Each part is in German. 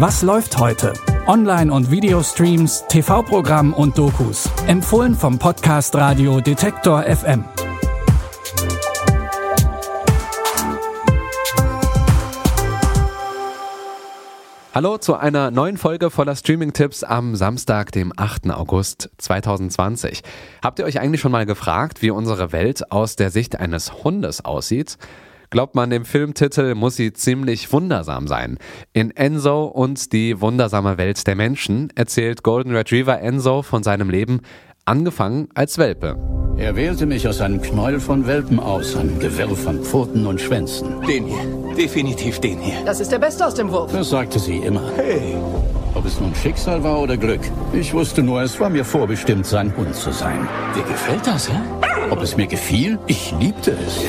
Was läuft heute? Online- und Videostreams, TV-Programm und Dokus. Empfohlen vom Podcast Radio Detektor FM. Hallo zu einer neuen Folge voller Streaming-Tipps am Samstag, dem 8. August 2020. Habt ihr euch eigentlich schon mal gefragt, wie unsere Welt aus der Sicht eines Hundes aussieht? Glaubt man dem Filmtitel, muss sie ziemlich wundersam sein. In Enzo und die wundersame Welt der Menschen erzählt Golden Retriever Enzo von seinem Leben, angefangen als Welpe. Er wählte mich aus einem Knäuel von Welpen aus, einem Gewirr von Pfoten und Schwänzen. Den hier. Definitiv den hier. Das ist der Beste aus dem Wurf. Das sagte sie immer. Hey. Ob es nun Schicksal war oder Glück. Ich wusste nur, es war mir vorbestimmt, sein Hund zu sein. Dir gefällt das, hä? Ob es mir gefiel? Ich liebte es.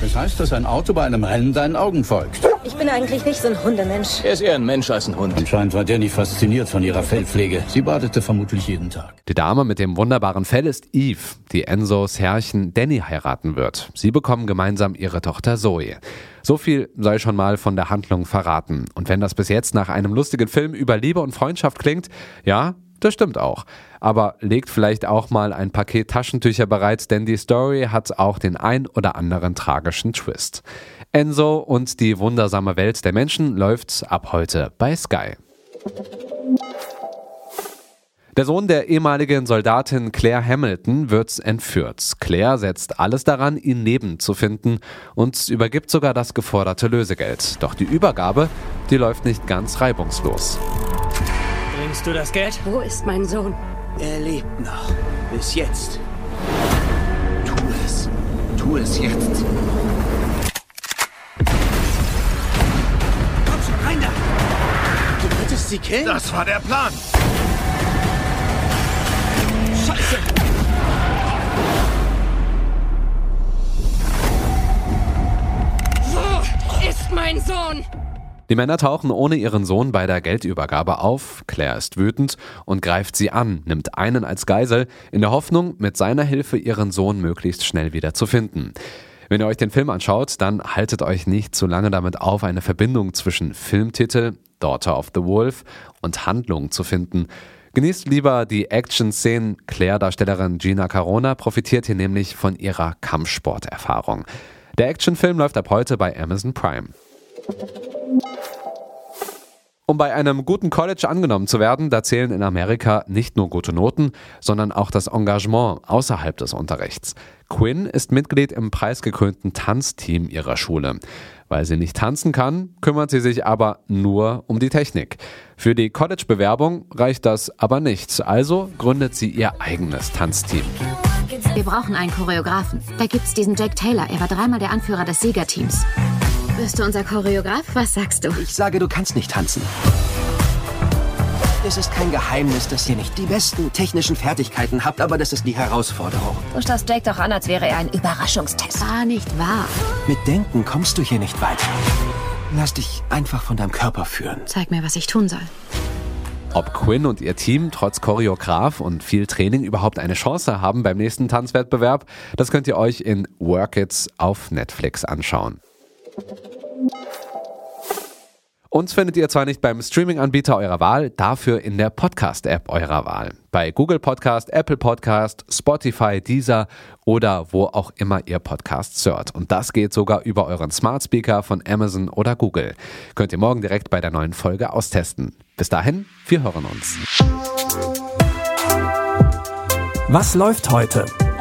Das heißt, dass ein Auto bei einem Rennen deinen Augen folgt. Ich bin eigentlich nicht so ein Hundemensch. Er ist eher ein Mensch als ein Hund. Anscheinend war Danny fasziniert von ihrer Fellpflege. Sie badete vermutlich jeden Tag. Die Dame mit dem wunderbaren Fell ist Eve, die Enzos Herrchen Danny heiraten wird. Sie bekommen gemeinsam ihre Tochter Zoe. So viel sei schon mal von der Handlung verraten. Und wenn das bis jetzt nach einem lustigen Film über Liebe und Freundschaft klingt, ja, das stimmt auch. Aber legt vielleicht auch mal ein Paket Taschentücher bereit, denn die Story hat auch den ein oder anderen tragischen Twist. Enzo und die wundersame Welt der Menschen läuft ab heute bei Sky. Der Sohn der ehemaligen Soldatin Claire Hamilton wird entführt. Claire setzt alles daran, ihn lebend zu finden und übergibt sogar das geforderte Lösegeld. Doch die Übergabe, die läuft nicht ganz reibungslos. Bringst du das Geld? Wo ist mein Sohn? Er lebt noch. Bis jetzt. Tu es. Tu es jetzt. Komm schon rein da! Du wolltest sie killen? Das war der Plan. Scheiße! Wo ist mein Sohn? Die Männer tauchen ohne ihren Sohn bei der Geldübergabe auf. Claire ist wütend und greift sie an, nimmt einen als Geisel, in der Hoffnung, mit seiner Hilfe ihren Sohn möglichst schnell wieder zu finden. Wenn ihr euch den Film anschaut, dann haltet euch nicht zu lange damit auf, eine Verbindung zwischen Filmtitel Daughter of the Wolf und Handlung zu finden. Genießt lieber die Action-Szenen. Claire-Darstellerin Gina Carona profitiert hier nämlich von ihrer Kampfsporterfahrung. Der Actionfilm läuft ab heute bei Amazon Prime. Um bei einem guten College angenommen zu werden, da zählen in Amerika nicht nur gute Noten, sondern auch das Engagement außerhalb des Unterrichts. Quinn ist Mitglied im preisgekrönten Tanzteam ihrer Schule. Weil sie nicht tanzen kann, kümmert sie sich aber nur um die Technik. Für die College-Bewerbung reicht das aber nicht, also gründet sie ihr eigenes Tanzteam. Wir brauchen einen Choreografen. Da gibt's diesen Jake Taylor. Er war dreimal der Anführer des Siegerteams. Bist du unser Choreograf? Was sagst du? Ich sage, du kannst nicht tanzen. Es ist kein Geheimnis, dass ihr nicht die besten technischen Fertigkeiten habt, aber das ist die Herausforderung. Du schaust Jake doch an, als wäre er ein Überraschungstest. War nicht wahr. Mit Denken kommst du hier nicht weiter. Lass dich einfach von deinem Körper führen. Zeig mir, was ich tun soll. Ob Quinn und ihr Team trotz Choreograf und viel Training überhaupt eine Chance haben beim nächsten Tanzwettbewerb, das könnt ihr euch in Work It auf Netflix anschauen. Uns findet ihr zwar nicht beim Streaming-Anbieter eurer Wahl, dafür in der Podcast-App eurer Wahl. Bei Google Podcast, Apple Podcast, Spotify, Deezer oder wo auch immer ihr Podcasts hört. Und das geht sogar über euren Smart Speaker von Amazon oder Google. Könnt ihr morgen direkt bei der neuen Folge austesten. Bis dahin, wir hören uns. Was läuft heute?